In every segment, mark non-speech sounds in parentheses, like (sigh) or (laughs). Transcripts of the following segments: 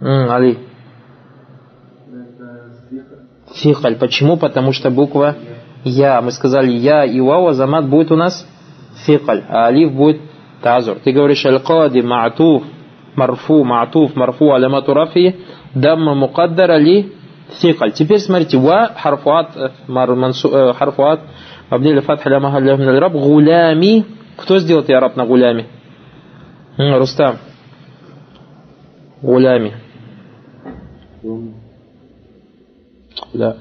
Али. Фихаль. Почему? Потому что буква Я. Мы сказали Я и Вау, Азамат будет у нас фикаль, а Алиф будет тазур. Ты говоришь Аль-Кади, Ма'туф, Марфу, Ма'туф, Марфу, Алямату Рафи, Дамма Мукаддара ли фикаль. Теперь смотрите, Ва, Харфуат, Харфуат, Абдиль Фатха Ля Махалля Раб, Гулями. Кто сделал я раб на гулями? Рустам. Гулями. Да.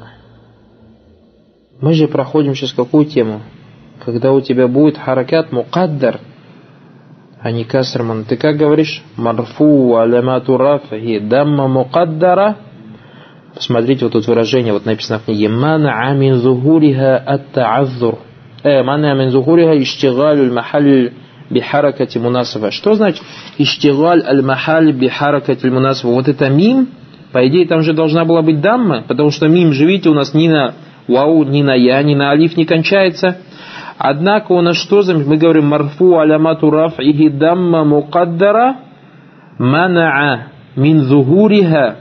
Мы же проходим сейчас какую тему? Когда у тебя будет харакат мукаддар, а не касрман. Ты как говоришь? Марфу алямату рафахи дамма мукаддара. Посмотрите вот тут выражение, вот написано в книге. Мана амин зухуриха ат-та'аззур. Э, мана амин зухуриха иштигалю аль-махаль бихаракати мунасаба. Что значит иштигаль аль-махаль бихаракати мунасаба? Вот это мим, по идее, там же должна была быть дамма, потому что мим же, видите, у нас ни на вау, ни на я, ни на алиф не кончается. Однако у нас что за... Мы говорим марфу алямату раф'ихи дамма мукаддара мана'a мин зухуриха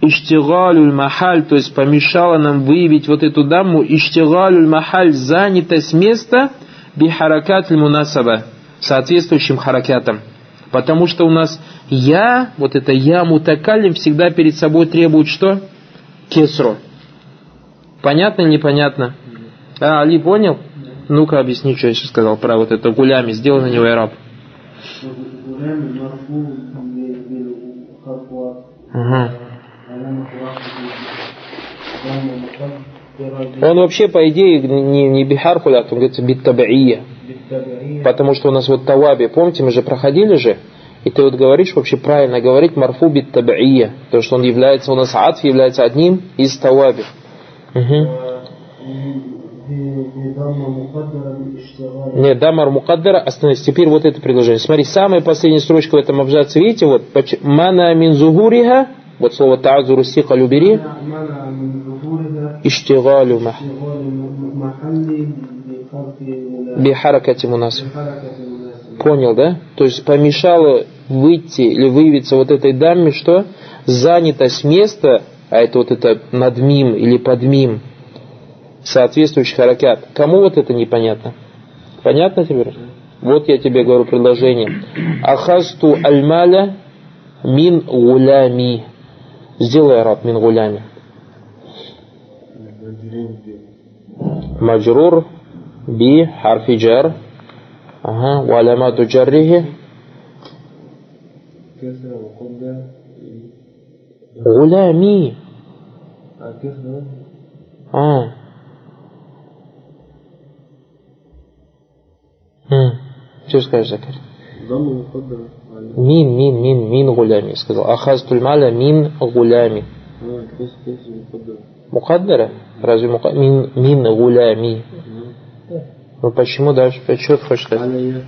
иштигалюль махаль, то есть помешало нам выявить вот эту дамму, иштигалюль махаль, занятость места бихаракат мунасаба, соответствующим харакатом. Потому что у нас я, вот это я мутакалим, всегда перед собой требует что? Кесру. Понятно непонятно? А, Али понял? Ну-ка объясни, что я сейчас сказал про вот это гулями. Сделай на него араб. Ага. Он вообще, по идее, не, не бихархуля, он говорится биттабаия. Потому что у нас вот таваби, помните, мы же проходили же, и ты вот говоришь, вообще правильно говорить марфу бит табия, потому что он является, у нас атф является одним из таваби. Угу. Нет, дамар мукаддара, остановись. Теперь вот это предложение. Смотри, самая последняя строчка в этом абзаце, видите, вот, мана мин зугуриха, вот слово та'азуру сика любери, иштигалю бихаракати мунасиб. Понял, да? То есть помешало выйти или выявиться вот этой даме, что занятость места, а это вот это надмим или подмим, соответствующий харакят. Кому вот это непонятно? Понятно теперь? Вот я тебе говорю предложение. Ахасту альмаля мин гулями. Сделай араб мин гулями. Маджрур би харфи джар Ага, وعلامات جره غلامي اه Что скажешь, Закарь? Мин, мин, мин, мин гулями. Сказал. Ахаз тульмаля мин гулями. Мукаддара? Разве мукаддара? Мин, мин гулями. Ну почему дальше? Что ты хочешь сказать?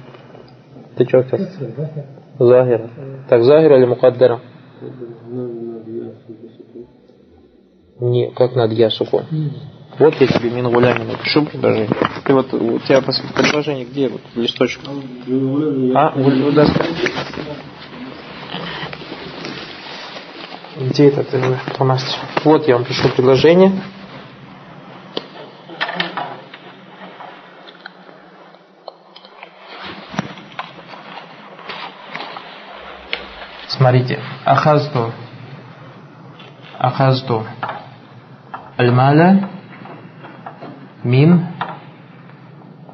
Ты что хотел? Захира. Так Захира или Мукаддара? Не, как над Ясуку? Вот я тебе мин гулями напишу предложение. Ты вот, у тебя предложение где? Вот листочек. А, доска. Где это ты фломастер? Вот я вам пишу предложение. Смотрите, ахазту, ахазту аль-маля мин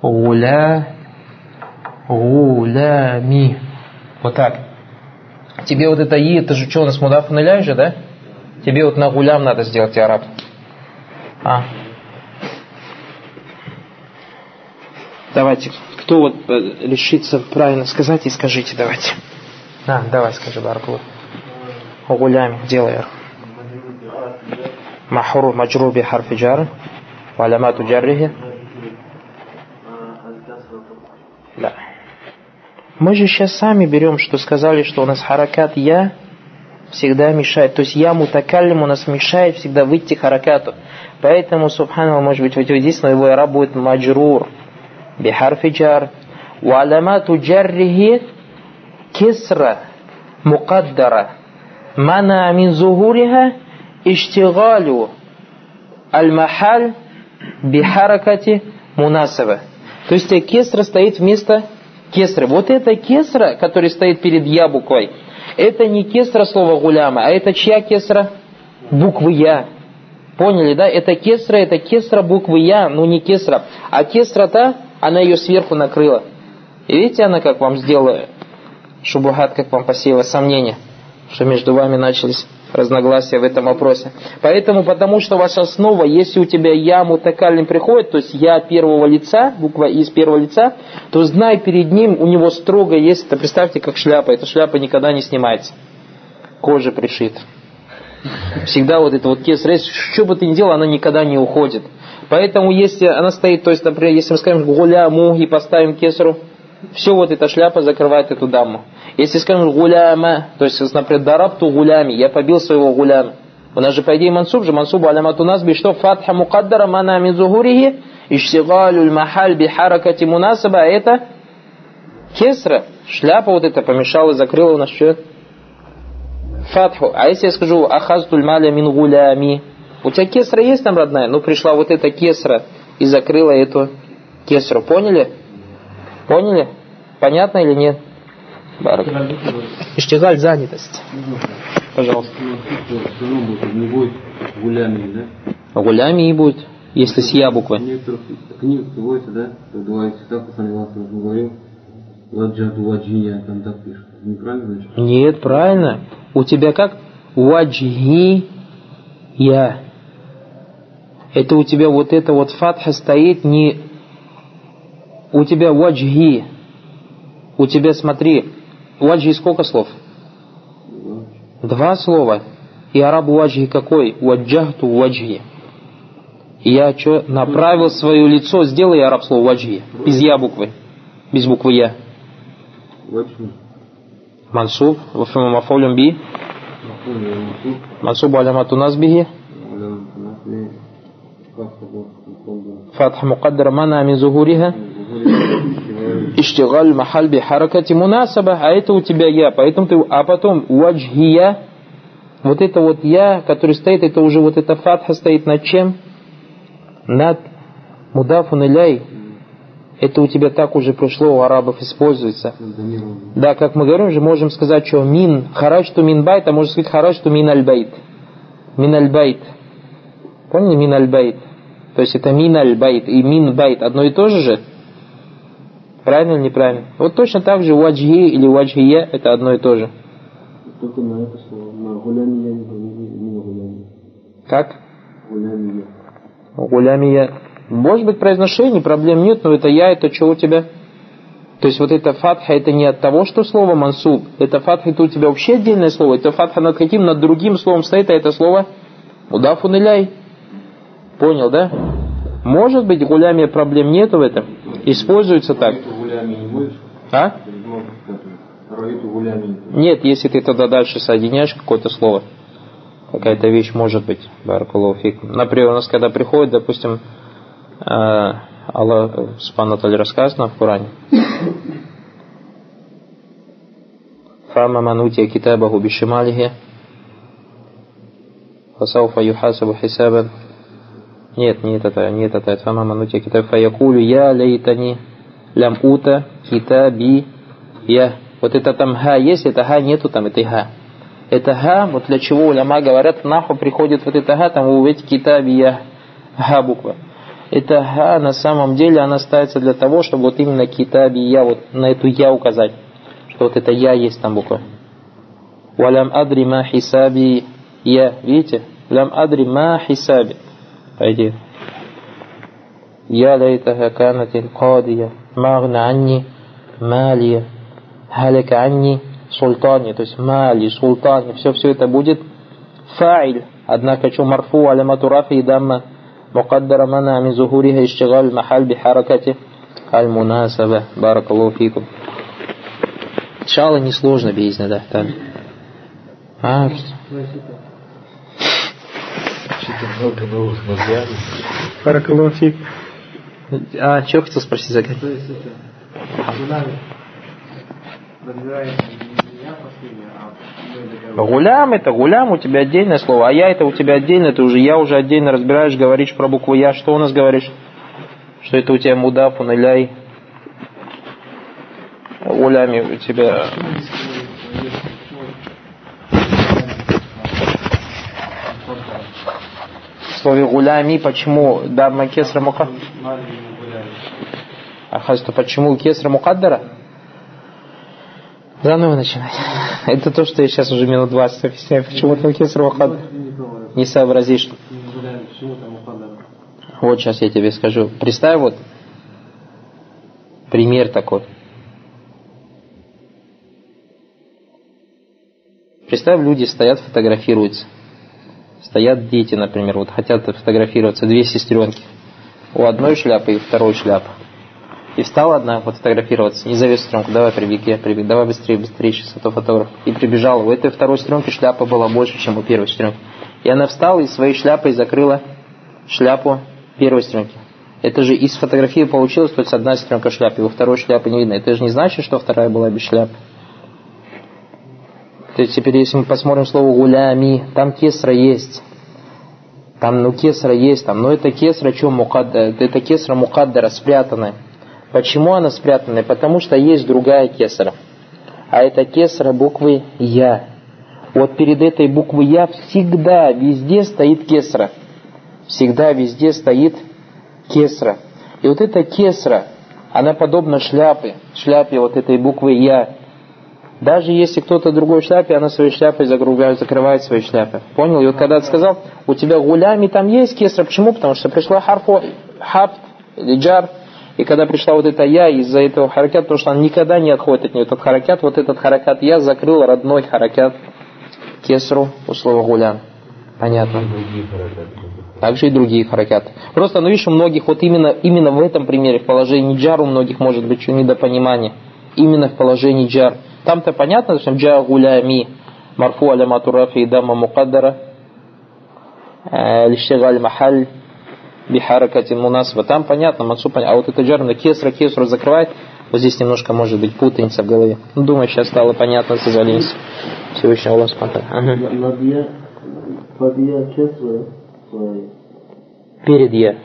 гуля гулями. Вот так. Тебе вот это и, это же что, у нас мудаф же, да? Тебе вот на гулям надо сделать араб. А. Давайте, кто вот э, решится правильно сказать и скажите, давайте. А, давай скажи, Баракулу. Гулями, делай. Махру маджру би харфи джар. Валямату джаррихи. Да. Мы же сейчас сами берем, что сказали, что у нас харакат я всегда мешает. То есть я мутакаллим у нас мешает всегда выйти харакату. Поэтому, субханаллах, может быть, вот здесь, но его араб будет маджрур. Бихарфи джар. Валямату джаррихи кесра мукаддара. Мана мин зухуриха иштигалю аль-махаль бихаракати мунасаба. То есть кесра стоит вместо кесры. Вот эта кесра, которая стоит перед я буквой, это не кесра слова гуляма, а это чья кесра? Буквы я. Поняли, да? Это кесра, это кесра буквы я, но не кесра. А кесра-то, она ее сверху накрыла. И видите, она как вам сделала, шубухат, как вам посеяла сомнения, что между вами начались разногласия в этом вопросе. Поэтому, потому что ваша основа, если у тебя я мутакалим приходит, то есть я первого лица, буква из первого лица, то знай перед ним, у него строго есть, это представьте, как шляпа, эта шляпа никогда не снимается. Кожа пришита. Всегда вот это вот кесарь, что бы ты ни делал, она никогда не уходит. Поэтому если она стоит, то есть, например, если мы скажем гуляму и поставим кесару, все вот эта шляпа закрывает эту даму. Если скажем гуляма, то есть, например, дарабту гулями, я побил своего гуляма. У нас же, по идее, мансуб же, мансуб алямату насби, что фатха мукаддара мана мин зухурихи, иштигалю махаль бихаракати мунасаба, а это кесра, шляпа вот эта помешала, закрыла у нас что? Фатху. А если я скажу ахазтуль маля мин гулями, у тебя кесра есть там, родная? Ну, пришла вот эта кесра и закрыла эту кесру. Поняли? Поняли? Понятно или нет? Барак. Иштигаль занятость. Пожалуйста. Гулями, и будет, если с я буквы. В некоторых книгах приводится, да, что два цитаты Саниласа говорил, Ладжаду ваджия, там так пишут. Неправильно значит? Нет, правильно. У тебя как? Ваджи я. Это у тебя вот это вот фатха стоит не у тебя ваджхи, у тебя, смотри, ваджхи сколько слов? Два слова. И араб ваджхи какой? Ваджахту ваджхи. Я что, направил свое лицо, сделай араб слово ваджхи. Без я буквы. Без буквы я. Мансуб. Вафима мафолюм би. Мансуб алямату насбихи. Фатх мукаддара мана амин зухуриха. Иштигаль махаль би харакати мунасаба, а это у тебя я, поэтому ты... А потом ваджхия, вот это вот я, который стоит, это уже вот эта фатха стоит над чем? Над мудафун иляй. Это у тебя так уже прошло у арабов используется. Да, как мы говорим же, можем сказать, что мин, харашту мин байт, а можно сказать харашту мин аль байт. Мин аль байт. Поняли, мин аль байт? То есть это мин аль байт и мин байт одно и то же же? Правильно или неправильно? Вот точно так же ваджхи или ваджхия это одно и то же. Только на это слово. На гулями я не гулями. Как? Гулями я. Гулямия. Может быть произношение, проблем нет, но это я, это что у тебя? То есть вот это фатха, это не от того, что слово мансуб. Это фатха, это у тебя вообще отдельное слово. Это фатха над каким, над другим словом стоит, а это слово удафун иляй. Понял, да? Может быть, гулямия проблем нету в этом используется так. А? Нет, если ты тогда дальше соединяешь какое-то слово, какая-то вещь может быть, баракулуфик. Например, у нас когда приходит, допустим, э, Аллах Субханаталь рассказано в Коране. Фама манутия китабаху бишималихи. Фасауфа юхасабу хисабан нет, нет это, нет это, это мама ну нутия китаб. Фаякулю я лейтани лям ута китаби я. Вот это там га. есть, это га нету там, это га. Это га вот для чего уляма говорят, наху приходит вот это га там увидеть китаби я. га буква. Это га на самом деле она ставится для того, чтобы вот именно китаби я, вот на эту я указать. Что вот это я есть там буква. Валям адрима хисаби я. Видите? Лям адрима хисаби. хисаби. Пойди. Я лейтаха канатин кадия. Магна анни малия. Халика анни султани. То есть мали, султани. Все, все это будет фаиль. Однако, что марфу алямату рафи и дамма مقدر منع من ظهورها اشتغال المحل بحركة المناسبة بارك الله فيكم إن شاء الله несложно بإذن الله تعالى а, Видите, много новых названий. Паракалуфик. А, что хотел спросить, Загай? То есть это динамик Гулям это гулям, у тебя отдельное слово, а я это у тебя отдельно, ты уже я уже отдельно разбираешь, говоришь про букву я, что у нас говоришь? Что это у тебя мудаф, уналяй? Улями у тебя слове гулями, почему дамма кесра мукаддара? А хазту почему кесра мукаддара? Заново начинать. Это то, что я сейчас уже минут 20 объясняю, почему там кесар мухаддара. Не сообразишь. Вот сейчас я тебе скажу. Представь вот пример такой. Представь, люди стоят, фотографируются. Стоят дети, например, вот хотят фотографироваться, две сестренки. У одной шляпы и второй шляпа. И встала одна фотографироваться, не зови сестренку, давай прибеги, я прибег, давай быстрее, быстрее, сейчас это фотограф. И прибежала. У этой второй сестренки шляпа была больше, чем у первой сестренки. И она встала и своей шляпой закрыла шляпу первой сестренки. Это же из фотографии получилось, то есть одна сестренка шляпы, у второй шляпы не видно. Это же не значит, что вторая была без шляпы. То есть теперь, если мы посмотрим слово гулями, там кесра есть. Там, ну, кесра есть, там, но это кесра, что мукаддара, это кесра мукаддара, спрятанная. Почему она спрятанная? Потому что есть другая кесара. А это кесара буквы Я. Вот перед этой буквой Я всегда везде стоит кесра. Всегда везде стоит кесра. И вот эта кесра, она подобна шляпе, шляпе вот этой буквы Я. Даже если кто-то другой шляпе, она своей шляпой закрывает, закрывает свои шляпы. Понял? И вот когда ты сказал, у тебя гулями там есть кесра, почему? Потому что пришла харфу, хаб, джар, и когда пришла вот эта я из-за этого харакят, потому что она никогда не отходит от нее, этот харакят, вот этот харакят я закрыл родной харакят кесру у слова гулян. Понятно. Также и другие харакяты. Просто, ну видишь, у многих вот именно, именно в этом примере, в положении джар, у многих может быть что недопонимание. Именно в положении джар. Там-то понятно, что джа гулями, марфу алямату рафи и дама мукаддара, э, лиштигаль махаль, бихаракати мунасба. Там понятно, мансу понятно. А вот это джар на кесра, кесру закрывает. Вот здесь немножко может быть путаница в голове. Ну, думаю, сейчас стало понятно, созволились. Всевышний Аллах спонтан. Ага. Перед я.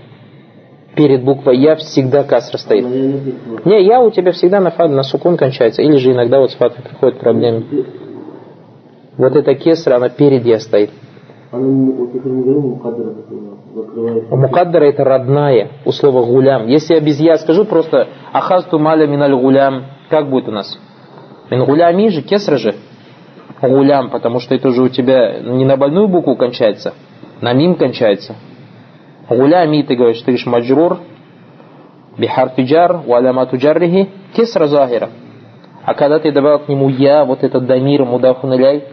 Перед буквой я всегда касра стоит. Не, я у тебя всегда на фад, на сукун кончается. Или же иногда вот с фатой приходят проблемы. Вот эта кесра, она перед я стоит. Мукаддара это родная у слова гулям. Если я без я скажу просто ахасту маля миналь гулям, как будет у нас? Мин гулями же, кесра же. Гулям, потому что это же у тебя не на больную букву кончается, на мим кончается. Гулями ты говоришь, ты говоришь маджрур, бихарфи джар, валямату джаррихи, кесра захира. А когда ты добавил к нему я, вот этот дамир, мудафун иляй,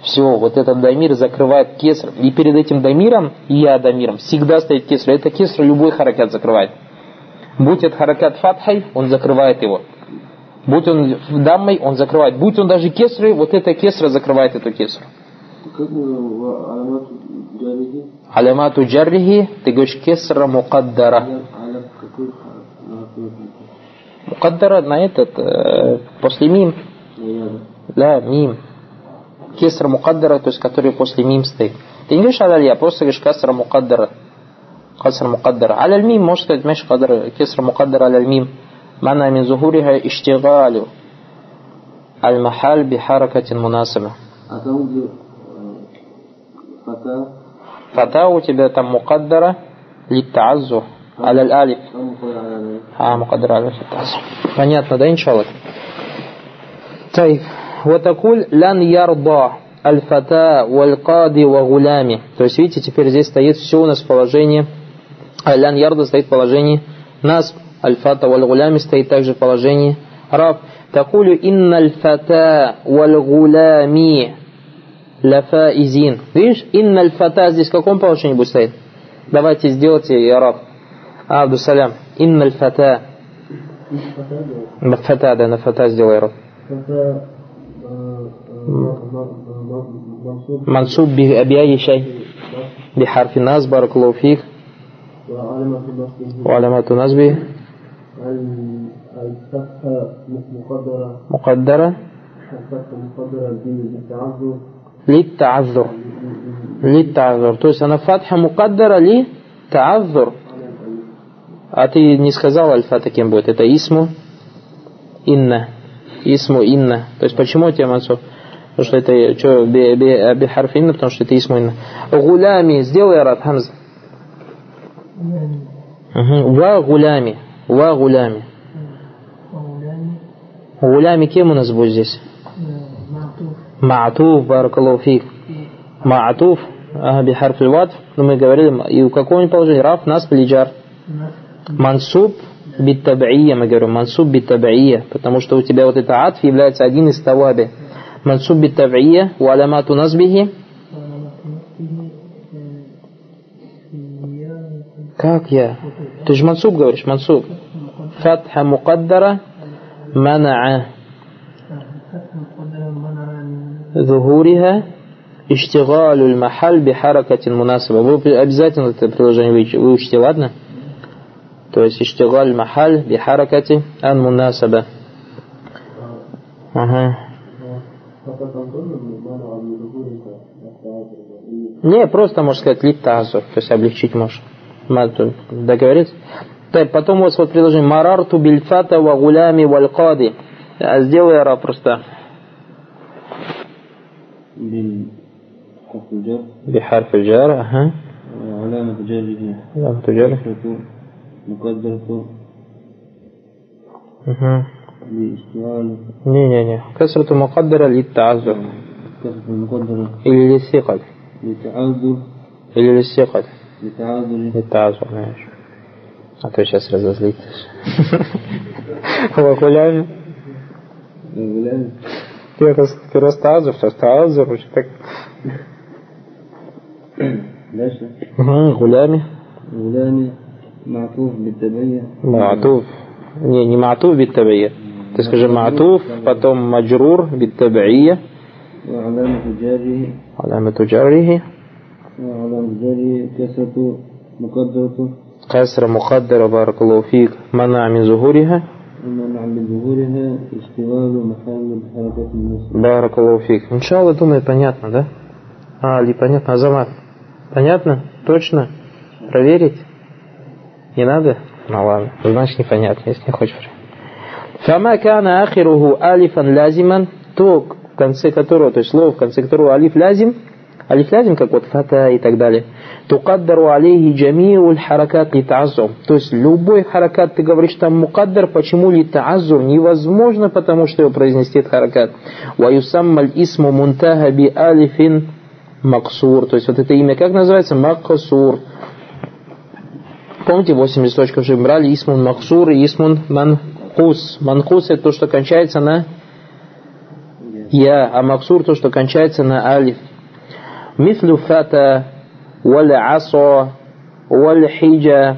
все, вот этот дамир закрывает кеср. И перед этим дамиром, я дамиром, всегда стоит кеср. Это кеср любой харакят закрывает. Будь это харакят фатхай, он закрывает его. Будь он даммой, он закрывает. Будь он даже кесрой, вот эта кесра закрывает эту кесру. Алямату джаррихи, ты говоришь кесра мукаддара. Мукаддара на этот, э, после мим. Да, мим кесра мукаддара, то есть который после мим стоит. Ты не говоришь алялья, просто говоришь касра мукаддара. Касра мукаддара. Аляль мим, можешь сказать, меш кадр, кесра мукаддара аляль мим. Мана мин зухуриха иштигалю. Аль-махаль бихаракатин мунасаба. А там где фата? Фата у тебя там мукаддара литтаазу. Аляль алиф. А, мукаддара алиф. Понятно, да, иншаллах? Тайф. Ватакуль лян ярда аль-фата валь-кади ва То есть, видите, теперь здесь стоит все у нас в положении, а лян ярда стоит в положении нас, аль-фата валь-гулями стоит также в положении раб. Такулю инна аль-фата валь-гулями лафаизин. Видишь, инна аль-фата здесь в каком положении будет стоять? Давайте сделайте, я раб. А, Абдусалям. Инна аль-фата. Фата, да, на фата сделай, раб. منصوب بأي شيء بحرف الناس بارك الله فيك وعلامات نصبه مقدرة Лит та'аззур. Лит та'аззур. То есть она фатха мукаддара ли та'аззур. А ты не сказал альфа кем будет? Это исму инна. Исму инна. То есть почему тебе мансуб? Потому что это что, би, би, би харф инна, потому что это исму инна. Гулями, сделай араб хамза. Ва гулями. Ва гулями. Гулями кем у нас будет здесь? Ма'туф, баракаллаху фик. Ма'туф, бихарф но мы говорили, и у какого положения? Раф, нас, плиджар. Мансуб биттаб'ия, мы говорим, мансуб биттаб'ия, потому что у тебя вот это атф является один из таваби. Мансуб биттаб'ия, у алямату назбихи. Как я? Ты же мансуб говоришь, мансуб. Фатха мукаддара мана'a. ظهورها اشتغال المحل بحركة مناسبة. Вы обязательно это приложение выучите, ладно? То есть иштигаль махаль бихаракати ан мунасаба. Ага. Не, просто можно сказать лит тазур, то есть облегчить можешь. Договориться? Так, потом у вас вот предложение Марарту бильфата ва гулями валь кади. Сделай ара просто. بحرف الجر أها وعلامة جره علامة جره مقدرة أها لاشتغال не не не كسرة مقدرة للتعذر كسرة مقدرة или للثقل لتعذر или للثقل لتعذر للتعذر ماشي а то сейчас разозлитесь Вакулями غلام ты раз ты растазур сейчас тазур уже так داشة Ага, гулями غلام معطوف بالتبعية معطوف не не معطوف بالتبعية ты скажи معطوف потом مجرور بالتبعية وعلامة جاره علامة جره وعلامة جاره كسرة مقدرة كسر مقدرة بارك الله فيك منع من ظهورها Баракалуфик. Иншалла, думаю, понятно, да? А, ли понятно, Азамат. Понятно? Точно? Проверить? Не надо? Ну ладно, ну, значит непонятно, если не хочешь. Фама кана ахируху алифан лязиман, то, в конце которого, то есть слово, в конце которого алиф лязим, алиф лазим, как вот фата и так далее, тукаддару алейхи джамиуль харакат ли То есть любой харакат, ты говоришь там мукаддар, почему ли таазур? Невозможно, потому что его произнести этот харакат. Ваюсаммаль исму мунтаха би алифин максур. То есть вот это имя как называется? Максур. Помните, 8 листочков же брали Исмун Максур и Исмун Манкус. Манкус это то, что кончается на Я, а Максур то, что кончается на Алиф. Мислю фата, валь асо, валь хиджа,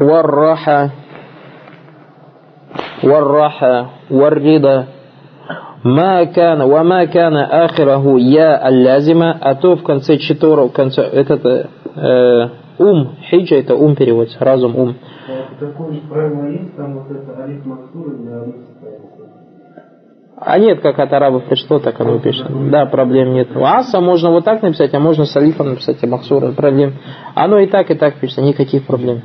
والراحة والراحة والرضا ما كان وما كان آخره يا اللازمة а то в конце которого в конце этот э, ум хиджа это ум переводится разум ум Такое правило есть, там вот это алиф Максур или алиф а нет, как от арабов пришло, так оно пишет. Да, проблем нет. Аса можно вот так написать, а можно с алифом написать, а Махсура, проблем. Оно и так, и так пишется, никаких проблем.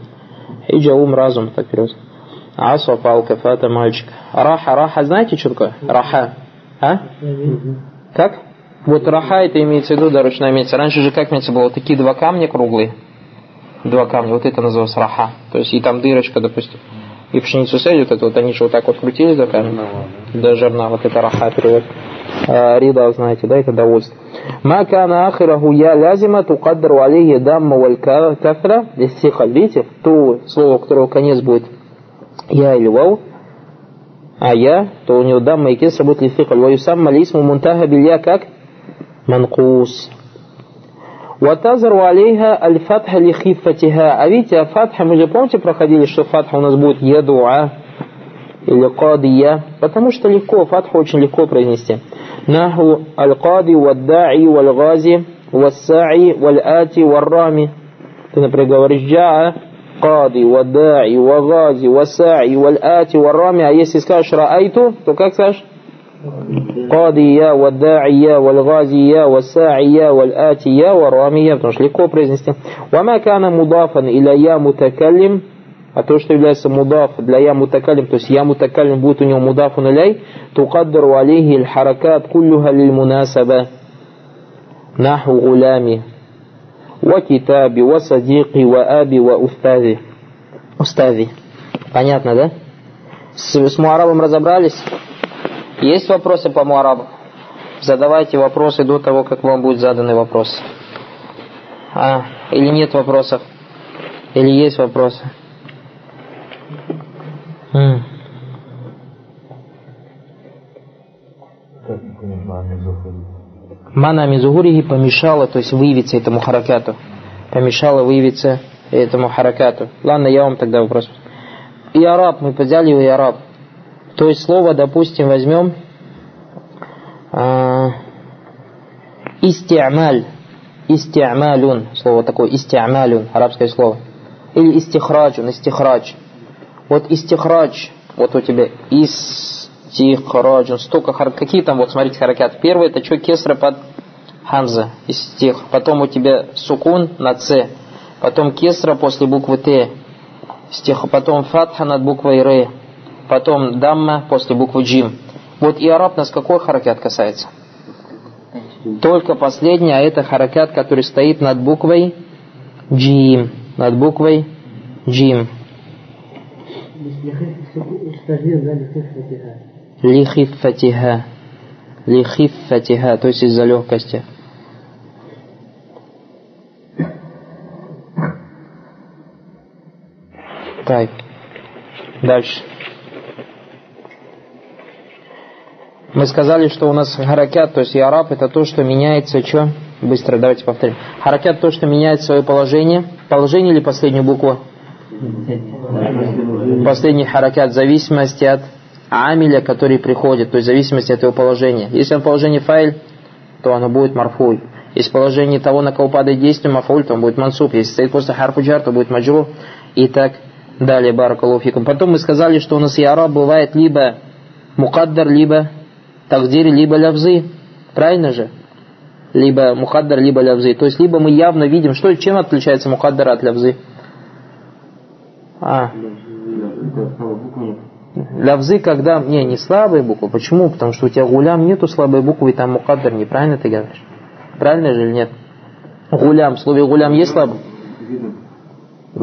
Хиджа, ум, разум, так переводится. Аса, палка, фата, мальчик. Раха, раха, знаете, что такое? Раха. А? Как? Вот раха это имеется в виду, да, ручная имеется. Раньше же как имеется было? Вот такие два камня круглые. Два камня. Вот это называлось раха. То есть и там дырочка, допустим и пшеницу садят, это вот они же вот так вот крутили закат. до жерна, вот это раха перевод. Э, рида, знаете, да, это довольство. Ма кана ахираху я лязима тукаддару алейхи дамма валь кафра. Видите, то слово, у которого конец будет я или вау, а я, то у него дамма и кесра будет лификаль. Ваюсам малисму мунтаха билья как? Манкус. Ватазару алейха аль-фатха ли хиффатиха. А видите, фатха, мы же помните проходили, что фатха у нас будет ядуа или кадия, потому что легко, фатху очень легко произнести. Наху аль-кади ваддаи валь-гази вассаи валь-ати валь-рами. Ты, например, говоришь джаа кади ваддаи вагази вассаи валь-ати валь-рами, а если скажешь раайту, то как скажешь? قاضية والداعية والغازية والساعية والآتية والرامية потому что легко произнести وما كان مضافا إلى я متكلم а то, что является мудаф для я мутакалим, то есть я мутакалим будет у него мудафун иляй, тукаддару алейхи الحركات كلها للمناسبة نحو غلامي وكتابي وصديقي وأبي وأستاذي أستاذي Понятно, да? С, с Муарабом разобрались? Есть вопросы по Муарабу? Задавайте вопросы до того, как вам будет заданы вопрос. А, или нет вопросов? Или есть вопросы? Мана мизугурихи помешала, то есть выявиться этому харакату. Помешала выявиться этому харакату. Ладно, я вам тогда вопрос. И араб, мы взяли и араб. То есть слово, допустим, возьмем а, истиамаль. Истиамалюн. Слово такое истиамалюн, арабское слово. Или истихраджун, истихрадж. Вот истихрадж, вот у тебя истихраджун, столько хар... Какие там, вот смотрите, харакат. Первый это что, кесра под хамза, истих. Потом у тебя сукун на ц. Потом кесра после буквы т. Стих. Потом фатха над буквой р. Потом дамма после буквы джим. Вот и араб нас какой харакат касается? Только последний, а это харакат, который стоит над буквой джим. Над буквой джим. Лихифатиха. Лихифатиха, то есть из-за легкости. Так. Дальше. Мы сказали, что у нас харакят, то есть и араб, это то, что меняется, что? Быстро, давайте повторим. Харакят то, что меняет свое положение. Положение или последнюю букву? Последний харакят в зависимости от амиля, который приходит, то есть в зависимости от его положения. Если он положение файл, то оно будет марфуй. Если положение того, на кого падает действие, мафуль, то он будет мансуб. Если стоит после харфуджар, то будет маджру. И так далее, баракалуфикум. Потом мы сказали, что у нас араб бывает либо мукаддар, либо тагдир, либо лявзы. Правильно же? Либо мухаддар, либо лявзы. То есть, либо мы явно видим, что, чем отличается мухаддар от лявзы. А. Лявзы, когда... Не, не слабые буквы. Почему? Потому что у тебя гулям нету слабой буквы, и там мукаддар. Неправильно ты говоришь? Правильно же или нет? Гулям. В слове гулям есть слабый?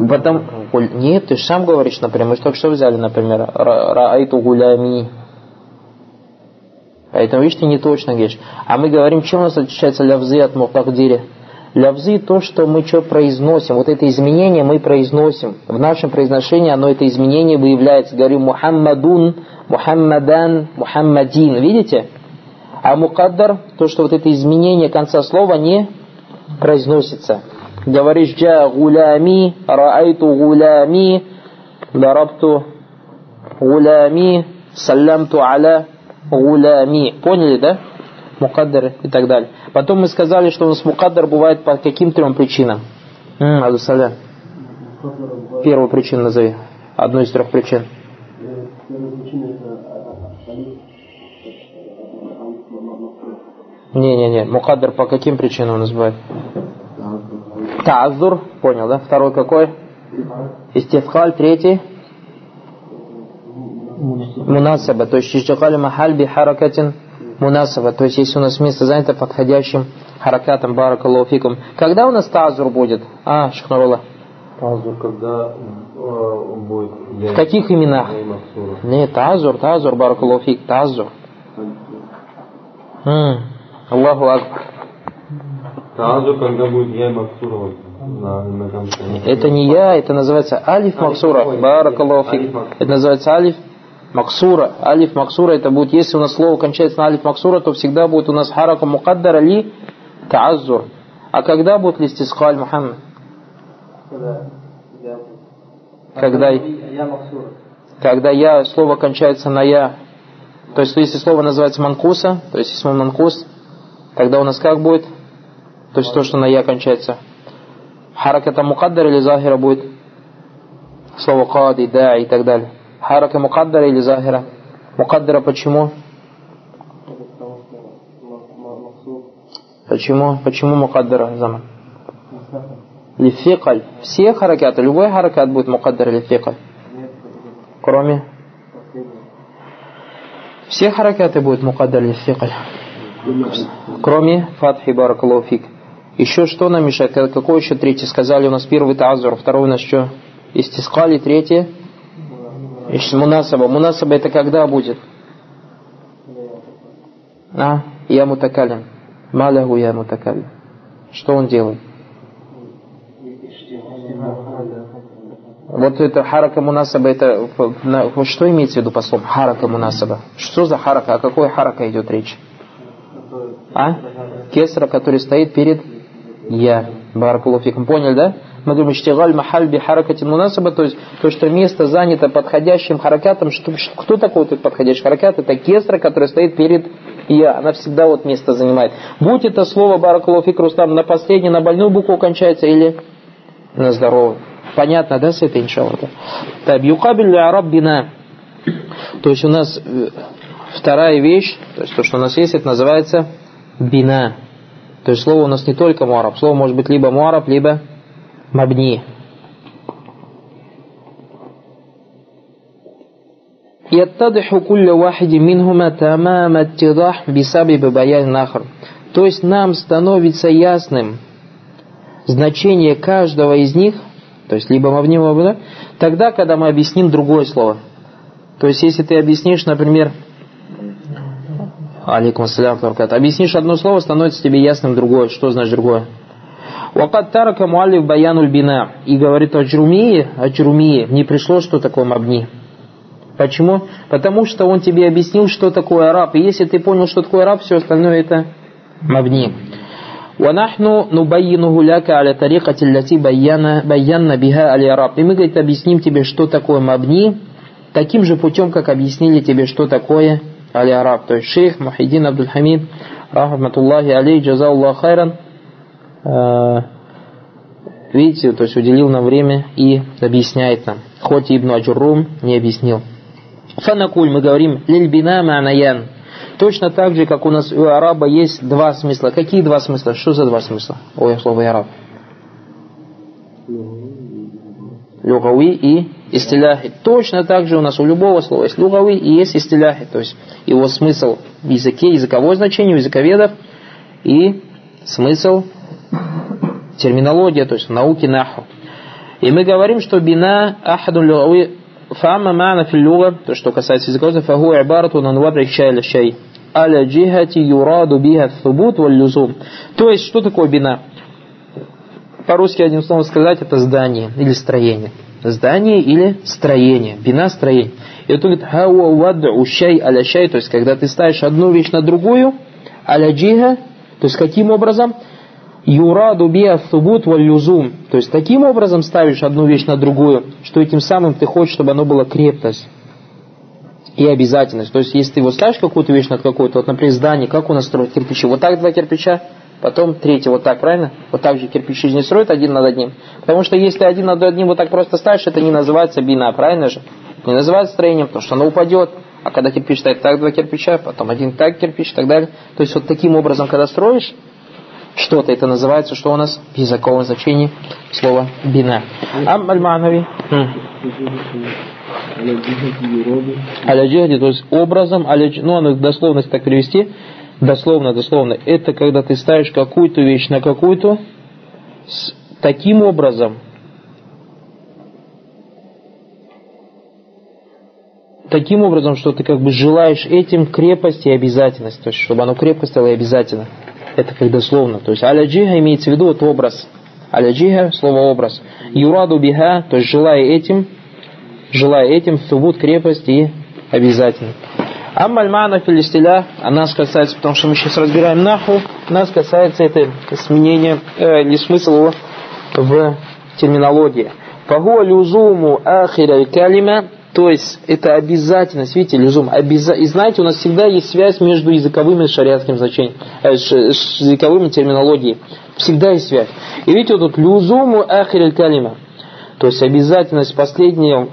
Потом... Нет, ты же сам говоришь, например. Мы только что взяли, например, раайту гулями. Поэтому, видишь, ты не точно говоришь. А мы говорим, чем у нас отличается лявзы от мутахдири? Лявзы то, что мы что произносим. Вот это изменение мы произносим. В нашем произношении оно это изменение выявляется. Говорим Мухаммадун, Мухаммадан, Мухаммадин. Видите? А мукаддар, то, что вот это изменение конца слова не произносится. Говоришь джа гулями, раайту гулями, дарабту гулями, салямту аля гулями. Поняли, да? Мукаддар и так далее. Потом мы сказали, что у нас мукаддар бывает по каким трем причинам? Адусаля. Первую причину назови. Одну из трех причин. Не-не-не, мукаддар по каким причинам у нас бывает? Таазур, понял, да? Второй какой? Истифхаль, третий? Мунасаба, то есть иштихали махаль би харакатин мунасаба, то есть если у нас место занято подходящим харакатом баракалуфикум. Когда у нас тазур будет? А, Шахнарула. Тазур, когда э, будет... В каких именах? Не, тазур, тазур, баракалуфик, тазур. Аллаху Акбар. Тазур, когда будет я максура. Это не я, это называется алиф максура. Баракалуфик. Это называется алиф Максура. Алиф Максура это будет, если у нас слово кончается на алиф Максура, то всегда будет у нас харака мукаддара ли таазур. А когда будет листисхаль Мухаммад? Когда когда я, слово кончается на я. То есть, если слово называется манкуса, то есть, если манкус, тогда у нас как будет? То есть, то, что на я кончается. Хараката мукаддар или захира будет? Слово кади, да и так далее. Харака мукаддара или захира? Мукаддара почему? Почему? Почему мукаддара заман? Лификаль. Все харакаты, любой харакат будет мукаддар лификаль. Кроме? Все харакаты будут мукаддар лификаль. Кроме фатхи баракалуфик. Еще что нам мешает? Какое еще третье? Сказали у нас первый тазур, второй у нас что? Истискали, третье? Мунасаба. Мунасаба это когда будет? А? Я мутакалим. Малягу я мутакалим. Что он делает? Вот это харака мунасаба, это что имеется в виду по словам харака мунасаба? Что за харака? О какой харака идет речь? А? Кесра, который стоит перед я. Баракулуфиком. Поняли, да? Мы говорим, штигаль махаль би харакати мунасаба, то есть то, что место занято подходящим харакатом. Что, кто такой вот этот подходящий харакат? Это кесра, который стоит перед я. Она всегда вот место занимает. Будь это слово баракулуфик рустам на последнюю, на больную букву кончается или на здоровую. Понятно, да, с этой иншаллах? Так, юкабиль араббина. То есть у нас э, вторая вещь, то есть то, что у нас есть, это называется бина. То есть слово у нас не только муараб. Слово может быть либо муараб, либо мабни. يتضح كل واحد منهما تمام اتضاح بسبب بيان آخر. То есть нам становится ясным значение каждого из них, то есть либо мавни, либо тогда, когда мы объясним другое слово. То есть если ты объяснишь, например, Алейкум ассалям, объяснишь одно слово, становится тебе ясным другое. Что значит другое? Вакат тарака муалиф баянуль бина. И говорит о джрумии, о джрумии. Не пришло, что такое мабни. Почему? Потому что он тебе объяснил, что такое араб. И если ты понял, что такое араб, все остальное это мабни. ونحن نبينه لك على طريقة التي بينا, بينا بها الإعراب. И мы, говорит, объясним тебе, что такое мабни, таким же путем, как объяснили тебе, что такое аль-араб. То есть шейх Мухиддин Абдул-Хамид, рахматуллахи алей, джазаллаху хайран, э, видите, то есть уделил нам время и объясняет нам. Хоть Ибн Аджуррум не объяснил. فنقول, мы говорим, للبناء معنيان. Точно так же, как у нас у араба есть два смысла. Какие два смысла? Что за два смысла? Ой, слово араб. Люгави и истиляхи. Точно так же у нас у любого слова есть люгави и есть истиляхи. То есть его смысл в языке, языковое значение у языковедов и смысл терминология, то есть в науке наху. И мы говорим, что бина ахаду люгави фама мана фил люга, то, что касается языкового, фаху ибарату на нувадра шай шай. Аля джихати юраду биха thубут валь люзум. То есть, что такое бина? По-русски одним словом сказать, это здание или строение. Здание или строение. Бина строение. И вот он говорит, хауа вад'у шай аля шай, то есть, когда ты ставишь одну вещь на другую, аля джиха, то есть, каким образом? Юраду биа thубут валь люзум. То есть, таким образом ставишь одну вещь на другую, что этим самым ты хочешь, чтобы оно было крепкость и обязательность. То есть, если ты вот ставишь какую-то вещь над какой-то, вот, например, здание, как у нас строят кирпичи? Вот так два кирпича, потом третий вот так, правильно? Вот так же кирпичи не строят один над одним. Потому что если один над одним вот так просто ставишь, это не называется бина, правильно же? Не называется строением, потому что оно упадет. А когда кирпич стоит так два кирпича, потом один так кирпич и так далее. То есть вот таким образом, когда строишь что-то, это называется, что у нас в языковом значении слова бина. Ам аль-манави. Аля то есть образом, ну, оно дословно, так перевести, дословно, дословно, это когда ты ставишь какую-то вещь на какую-то таким образом, таким образом, что ты как бы желаешь этим крепости и обязательность, то есть чтобы оно крепко стало и обязательно. Это как дословно. То есть аляджиха имеется в виду вот образ. Аляджиха, слово образ. Юраду биха, то есть желая этим, желая этим, субут крепость и обязательно. Аммальмана филистиля, а нас касается, потому что мы сейчас разбираем наху, нас касается это сменение, э, не смысл в терминологии. Фагуа люзуму ахира калима, то есть это обязательность, видите, люзум, обяза... и знаете, у нас всегда есть связь между языковым и шариатским значением, э, с языковым и. Всегда есть связь. И видите, вот тут люзуму ахир калима, то есть обязательность последнего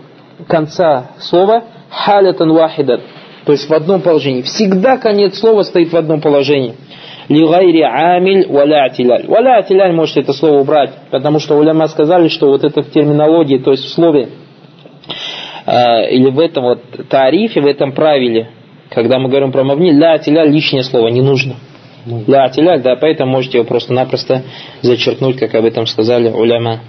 конца слова халятан вахидат, то есть в одном положении. Всегда конец слова стоит в одном положении. Лигайри амиль валя атиляль. Валя атиляль можете это слово убрать, потому что уляма сказали, что вот это в терминологии, то есть в слове или в этом вот тарифе, в этом правиле, когда мы говорим про мавни, ля атиляль лишнее слово не нужно. Ля атиляль, да, поэтому можете его просто-напросто зачеркнуть, как об этом сказали уляма.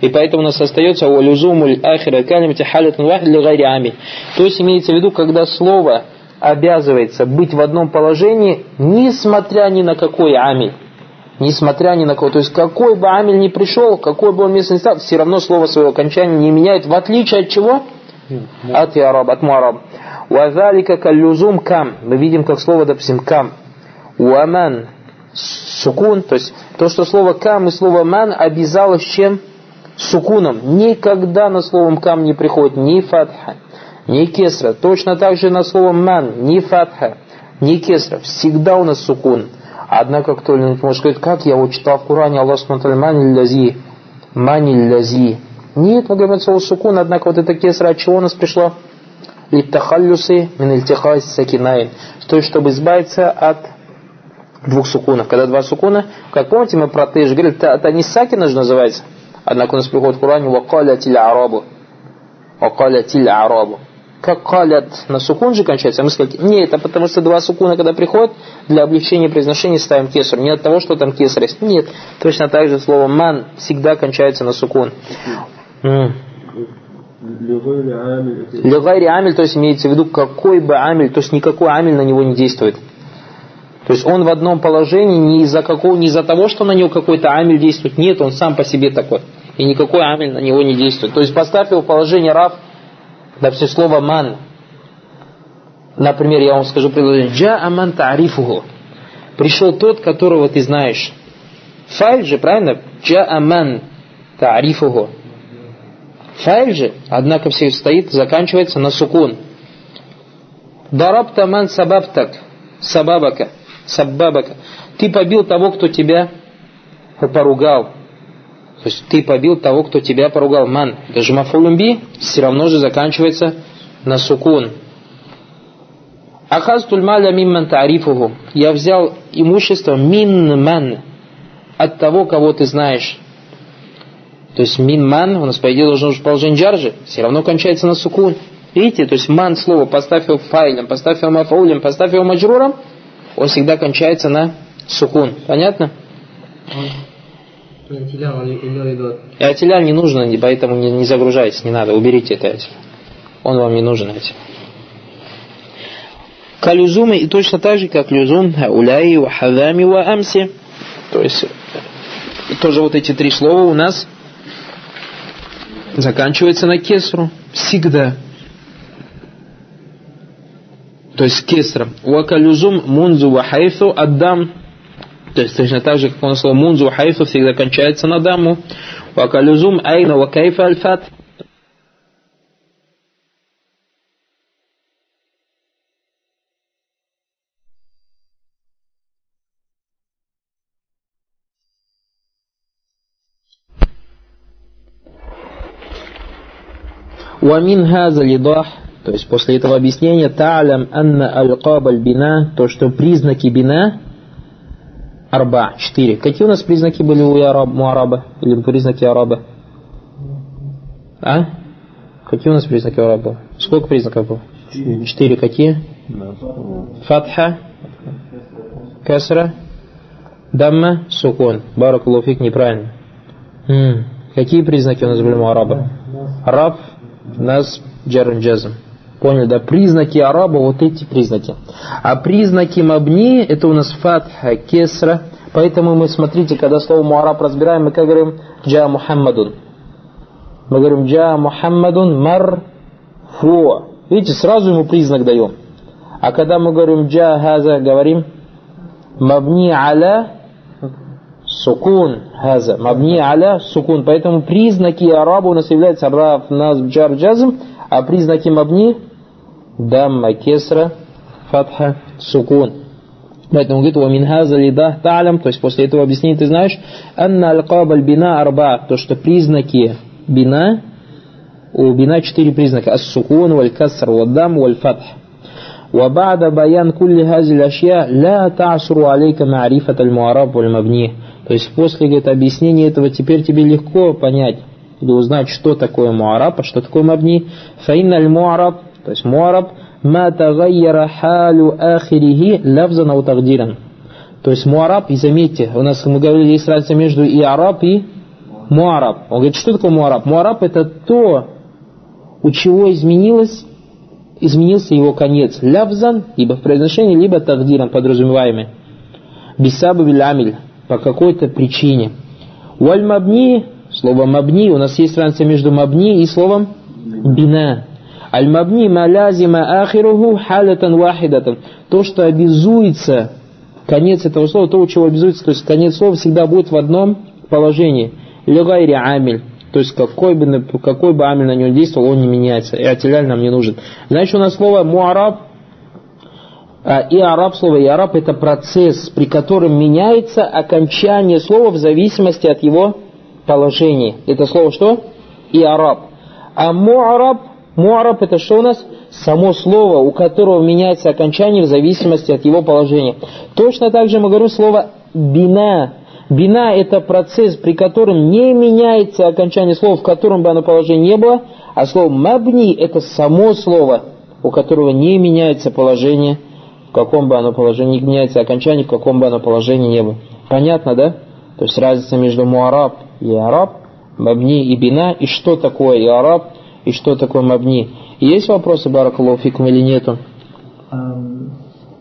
И поэтому у нас остается «Валюзумуль ахира калимати халятун вахид ли ами». То есть имеется в виду, когда слово обязывается быть в одном положении, несмотря ни на какой амиль. Несмотря ни на какой. То есть какой бы амиль ни пришел, какой бы он место ни стал, все равно слово своего окончания не меняет. В отличие от чего? От яраб, от муараб. Вазалика каллюзум кам. Мы видим, как слово, допустим, кам. Уаман сукун. То есть то, что слово кам и слово ман обязалось чем? Сукуном. Никогда на словом кам не приходит ни фатха, ни кесра. Точно так же на слово ман, ни фатха, ни кесра. Всегда у нас сукун. Однако кто-нибудь может сказать, как я вот читал в Коране, Аллах смотрел мани лязи, мани лязи. Нет, мы говорим слово сукун, однако вот это кесра, от чего у нас пришло? Литтахаллюсы мин ильтихайс. То есть, чтобы избавиться от двух сукунов. Когда два сукуна, как помните, мы про ты же говорили, это не сакина же называется. Однако у нас приходит в Коране «Вакалятиль арабу». «Вакалятиль арабу». Как калят на сукун же кончается, а мы сказали, нет, это потому что два сукуна, когда приходят, для облегчения произношения ставим кесар. Не от того, что там кесар есть. Нет. Точно так же слово ман всегда кончается на сукун. Легайри амиль, то есть имеется в виду какой бы амиль, то есть никакой амиль на него не действует. То есть он в одном положении не из-за какого, не из-за того, что на него какой-то амель действует. Нет, он сам по себе такой. И никакой амель на него не действует. То есть поставь его в положение раб, допустим, слово ман. Например, я вам скажу предложение. Джа аман тарифуху. Пришел тот, которого ты знаешь. Файль же, правильно? Джа аман тарифуху. Файль же, однако все стоит, заканчивается на сукун. Дараб таман сабабтак. Сабабака саббабака. Ты побил того, кто тебя поругал. То есть ты побил того, кто тебя поругал. Ман. Даже мафулумби все равно же заканчивается на сукун. Ахазтуль маля мимман тарифуху. Я взял имущество мин ман от того, кого ты знаешь. То есть мин ман, у нас по идее должно быть положение джаржи, все равно кончается на сукун. Видите, то есть ман слово, поставь его файлем, поставь его мафаулем, поставь его маджруром, он всегда кончается на сукун. Понятно? И атилян не нужно, поэтому не, не загружайтесь, не надо, уберите это. Он вам не нужен этим. Калюзумы и точно так же, как люзум, уляи, вахадами, ва амси. То есть, тоже вот эти три слова у нас заканчиваются на кесру. Всегда. То есть кесром. Вакалюзум мунзу вахайфу аддам. То есть точно так же, как он слово мунзу вахайфу всегда кончается на даму. Вакалюзум айна вакайфа альфат. Уамин хаза лидах, то есть после этого объяснения, талям анна аль-кабаль бина, то, что признаки бина, арба, четыре. Какие у нас признаки были у, араба, или признаки араба? А? Какие у нас признаки араба? Сколько признаков было? Четыре. четыре какие? Фатха, касра, дамма, сукон. Баракулуфик неправильно. М -м. Какие признаки у нас были у араба? Раб, нас, джарджазм. Поняли, да? Признаки араба, вот эти признаки. А признаки мабни, это у нас фатха, кесра. Поэтому мы, смотрите, когда слово муараб разбираем, мы как говорим джа Мухаммадун. Мы говорим джа Мухаммадун мар фу. Видите, сразу ему признак даем. А когда мы говорим джа хаза, говорим мабни аля сукун хаза. Мабни аля сукун. Поэтому признаки араба у нас являются раф, нас, джар, джазм, а признаки мабни дамма, кесра, фатха, сукун. Поэтому говорит, «Вамин хаза лида та'лям», то есть после этого объяснения ты знаешь, «Анна аль-каб бина арба», то что признаки бина, у бина четыре признака, ас-сукун, валь-каср, валь-дам, валь-фатх. وبعد بيان كل هذه الأشياء لا تعصر عليك معرفة المعرب والمبني. то есть после говорит, объяснения этого теперь тебе легко понять или узнать, что такое معرب, а что такое مبني. فإن المعرب, то есть معرب, ما تغير حال آخره لفظا أو تقديرا. То есть معرب, и заметьте, у нас мы говорили, есть разница между إعراب и معرب. Он говорит, что такое معرب? معرب это то, у чего изменилось изменился его конец. لفظا, либо в произношении, либо تقديرا, подразумеваемый. بسبب عامل, по какой-то причине. Валь мабни, слово мабни, у нас есть разница между мабни и словом бина. Аль мабни малязима ахируху халятан вахидатан. То, что обязуется, конец этого слова, то, у чего обязуется, то есть конец слова всегда будет в одном положении. Легайри амиль то есть какой бы, какой бы амель на него действовал, он не меняется. И ателяль нам не нужен. Значит, у нас слово муараб, и араб, слово и араб это процесс, при котором меняется окончание слова в зависимости от его положения. Это слово что? И араб. А муараб, муараб это что у нас? Само слово, у которого меняется окончание в зависимости от его положения. Точно так же мы говорим слово бина, Бина – это процесс, при котором не меняется окончание слова, в котором бы оно положение не было, а слово «мабни» – это само слово, у которого не меняется положение, в каком бы оно положении, не меняется окончание, в каком бы оно положении не было. Понятно, да? То есть разница между муараб и араб, мабни и бина, и что такое и араб, и что такое мабни. Есть вопросы, Баракалуфикум, или нету?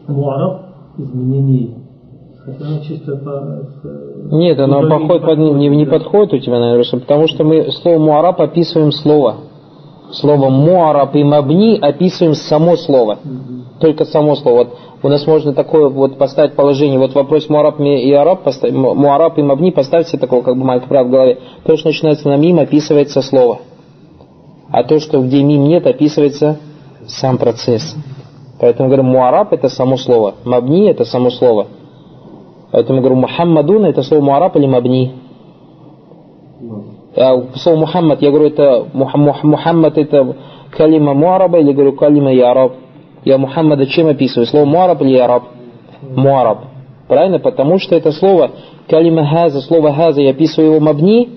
Муараб – изменение нет, оно подходит, под, не, не подходит у тебя, наверное, потому что мы слово муараб описываем слово. Слово معرب и مبني описываем само слово. Только само слово. Вот у нас можно такое вот поставить положение, вот вопрос معرب إعراب, поставить, معرب и مبني поставить себе такого, как бы маяк прям в голове. То, что начинается на ميم, описывается слово. А то, что где ميم нет, описывается сам процесс. Поэтому говорим, معرب это само слово, مبني это само слово. Поэтому говорю, محمدٌ это слово معرب или مبني. А слово Мухаммад, я говорю, это Мухаммад это калима муараба или говорю калима яраб. Я Мухаммада чем описываю? Слово муараб или яраб? Муараб. Правильно? Потому что это слово калима хаза, слово хаза, я описываю его мабни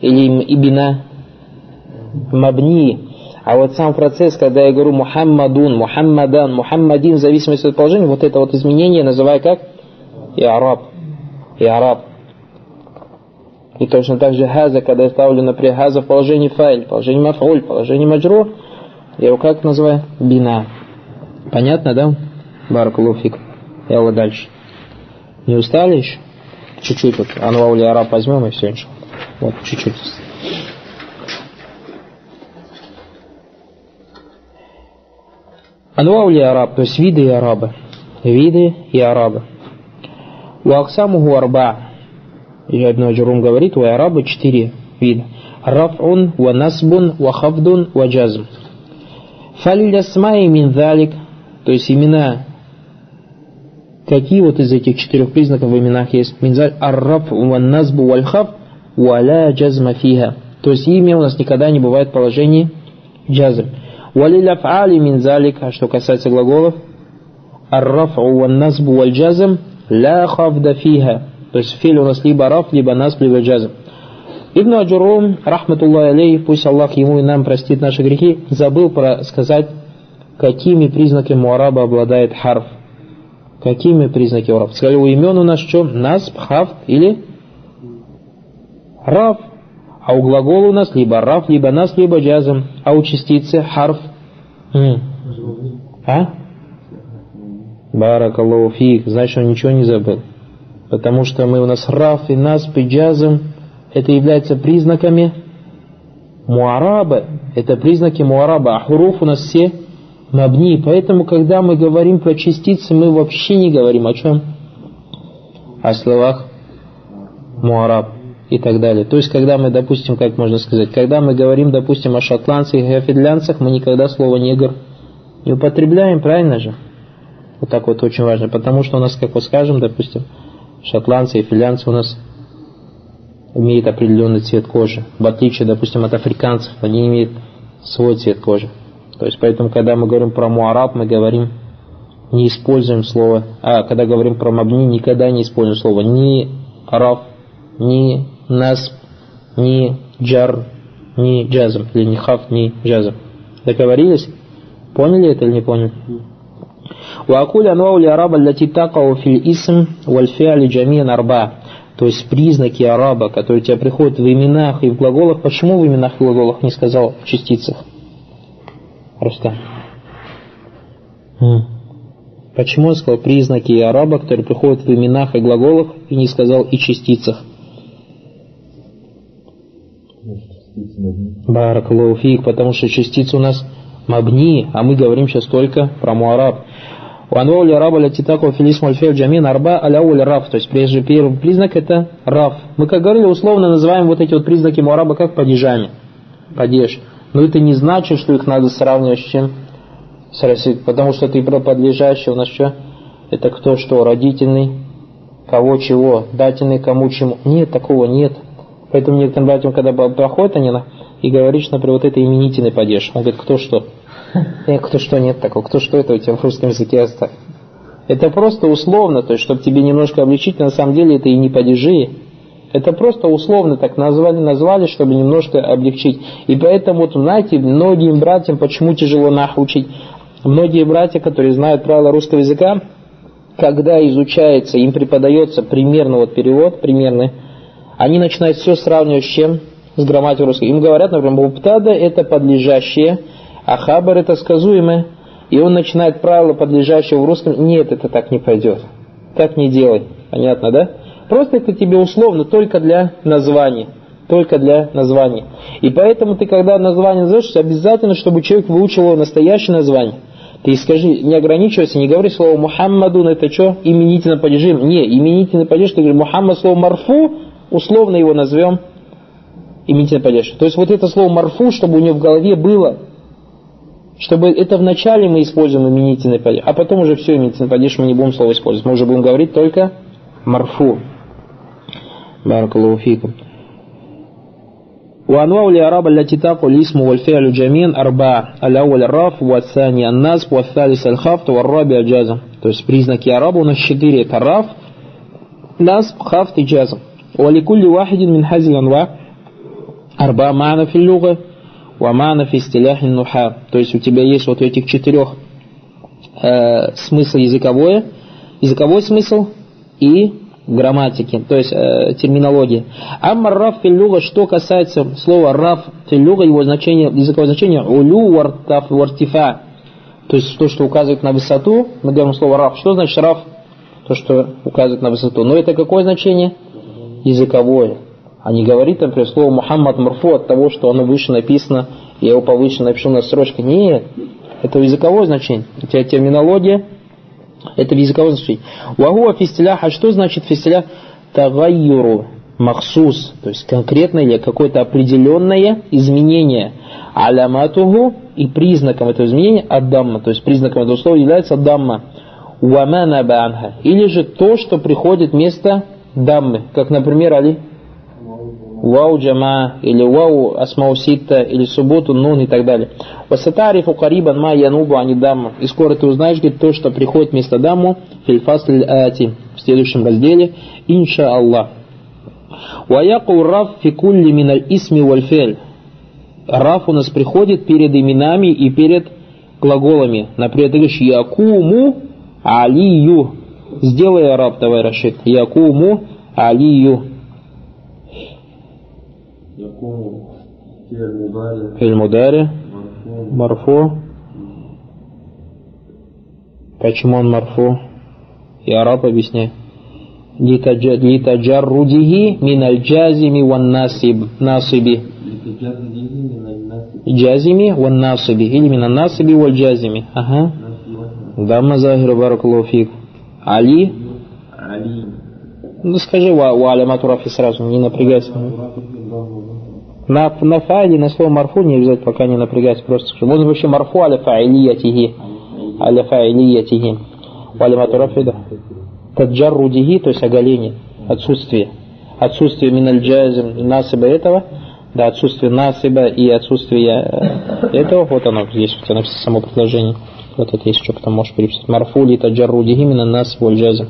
или ибина? Мабни. А вот сам процесс, когда я говорю Мухаммадун, Мухаммадан, Мухаммадин, в зависимости от положения, вот это вот изменение называю как? и араб, и точно так же хаза, когда я ставлю, например, хаза в положении файль, положении мафуль, положении маджру, я его как называю? Бина. Понятно, да? Баракулуфик. Я его дальше. Не устали еще? Чуть-чуть вот анваули араб возьмем и все, иншалла. Вот, чуть-чуть. Анваули араб, то есть виды и арабы. Виды إعراب ы. وأقسامه أربعة. И Ибн Аджурум говорит, у إعراب ы четыре вида. رفع, ونصب, وخفض, وجزم. فللأسماء من ذلك, то есть имена, какие вот из этих четырех признаков в именах есть? من ذلك الرفع, والنصب, والخفض, ولا جزم فيها. То есть имя у нас никогда не бывает в положении جزم. وللأفعال من ذلك, а что касается глаголов, الرفع, والنصب, والجزم, لا خفض فيها. То есть فعل у нас либо رفع, либо نصب, либо جزم. Ибн Аджурум, رحمة الله عليه, пусть Аллах ему и нам простит наши грехи, забыл про сказать, какими признаками إعراب а обладает حرف. Какими признаками إعراب а? Сказали, у имен у нас что? نصب, خفض или раф. А у глагола у нас либо раф, либо нас, либо джазм. А у частицы харф. А? Баракаллаху фиг, значит он ничего не забыл. Потому что мы у нас раф и нас пиджазм, это является признаками муараба, это признаки муараба, а хуруф у нас все мабни. Поэтому, когда мы говорим про частицы, мы вообще не говорим о чем? О словах муараб и так далее. То есть, когда мы, допустим, как можно сказать, когда мы говорим, допустим, о шотландцах и о финлянцах, мы никогда слово негр не употребляем, правильно же? Вот так вот очень важно, потому что у нас, как вот скажем, допустим, шотландцы и финлянцы у нас имеют определенный цвет кожи. В отличие, допустим, от африканцев, они имеют свой цвет кожи. То есть, поэтому, когда мы говорим про муараб, мы говорим не используем слово, а когда говорим про мабни, никогда не используем слово ни раф, ни насб, ни джар, ни джазм, или ни хаф, ни джазм. Договорились? Поняли это или не поняли? Вакуль анвау араба лати такау фил исм вальфиали джамин арба. То есть признаки араба, которые у тебя приходят в именах и в глаголах. Почему в именах и в глаголах не сказал в частицах? Рустам. Почему он сказал признаки араба, которые приходят в именах и глаголах, и не сказал и частицах? Баракалауфик, потому что частицы у нас мабни, а мы говорим сейчас только про муараб. Ванволи раба латитаку филисм альфею джамин арба аляуль раф. То есть прежде первый признак это раф. Мы, как говорили, условно называем вот эти вот признаки муараба как падежами. Падеж. Но это не значит, что их надо сравнивать с чем? С Россией. Потому что ты про подлежащий у нас что? Это кто что? Родительный? Кого чего? Дательный кому чему? Нет, такого нет. Поэтому некоторым братьям, когда проходят они и говоришь, например, вот это именительный падеж. Он говорит, кто что? (laughs) Э, кто что нет такого, кто что это у тебя в русском языке оставь. Это просто условно, то есть, чтобы тебе немножко облегчить, на самом деле это и не падежи. Это просто условно так назвали, назвали, чтобы немножко облегчить. И поэтому, вот, знаете, многим братьям почему тяжело нах учить? Многие братья, которые знают правила русского языка, когда изучается, им преподается примерно вот перевод, примерный, они начинают все сравнивать с чем? С грамматикой русской. Им говорят, например, «Муптада» — это подлежащее, а хабар это сказуемое, и он начинает правила подлежащего в русском, нет, это так не пойдет. Так не делай. Понятно, да? Просто это тебе условно только для названия. Только для названия. И поэтому ты, когда название назовешь, обязательно, чтобы человек выучил его настоящее название. Ты скажи, не ограничивайся, не говори слово Мухаммаду, это что? Именительно падежи. Не, именительно падеж, ты говоришь Мухаммад слово Марфу, условно его назовем именительно падеж. То есть вот это слово Марфу, чтобы у него в голове было чтобы это вначале мы используем именительный падеж, а потом уже все именительный падеж мы не будем слово использовать. Мы уже будем говорить только марфу. Баракалуфикум. وأنواع الإعراب التي تقع الاسم والفعل جميعا أربعة الأول الرف والثاني النصب والثالث الخفض والرابع الجزم то есть признаки араба у нас четыре это раф, насб, хафт и джазм ولكل واحد من هذه الأنواع أربع معنى في اللغة Вамана фистиляхи нуха. То есть у тебя есть вот этих четырех э, смысл языковое, языковой смысл и грамматики, то есть э, терминологии. Амма раф филлюга, что касается слова раф филлюга, его значение, языковое значение улю вартаф вартифа. То есть то, что указывает на высоту, мы говорим слово раф. Что значит раф? То, что указывает на высоту. Но это какое значение? Языковое а не говорит, например, слово Мухаммад Марфу от того, что оно выше написано, я его повыше напишу на строчке. Нет, это языковое значение. У тебя терминология, это языковое значение. Вагуа фистилях, а что значит фистилях? Тагайюру, махсус, то есть конкретное какое-то определенное изменение. Аляматуху и признаком этого изменения аддамма, то есть признаком этого слова является дамма. Уамана банха. Или же то, что приходит вместо даммы, как, например, Али вау джама, или вау асмау ситта, или субботу, нун и так далее. Васатарифу карибан ма янубу ани дамма. И скоро ты узнаешь, говорит, то, что приходит вместо дамму, фильфасль ати, в следующем разделе, инша Аллах. Ваяку раф фи кулли миналь исми вальфель. Раф у нас приходит перед именами и перед глаголами. Например, ты говоришь Якуму Алию. Сделай араб, давай, Рашид. Якуму Алию. Филь мудари. Марфу. Почему он марфу? И араб объясняй. Литаджаррудихи миналь джазими ван насиб. Насиби. Джазими ван насиби. Или миналь насиби валь джазими. Ага. Дамма захиру баракулуфик. Али. Али. Ну скажи ва, ва алямату рафи сразу, не напрягайся. На, на файле на слово марфу не обязательно пока не напрягайся, просто скажи. Можно вообще марфу аля фаилиятихи. Аля фаилиятихи. Аля матурафида. Таджаррудихи, то есть оголение, отсутствие. Отсутствие миналь джазим насыба этого. Да, отсутствие насыба и отсутствие э, этого, вот оно здесь вот написано само предложение. Вот это есть, что потом можешь переписать. Марфули таджаррудихи именно нас джазм.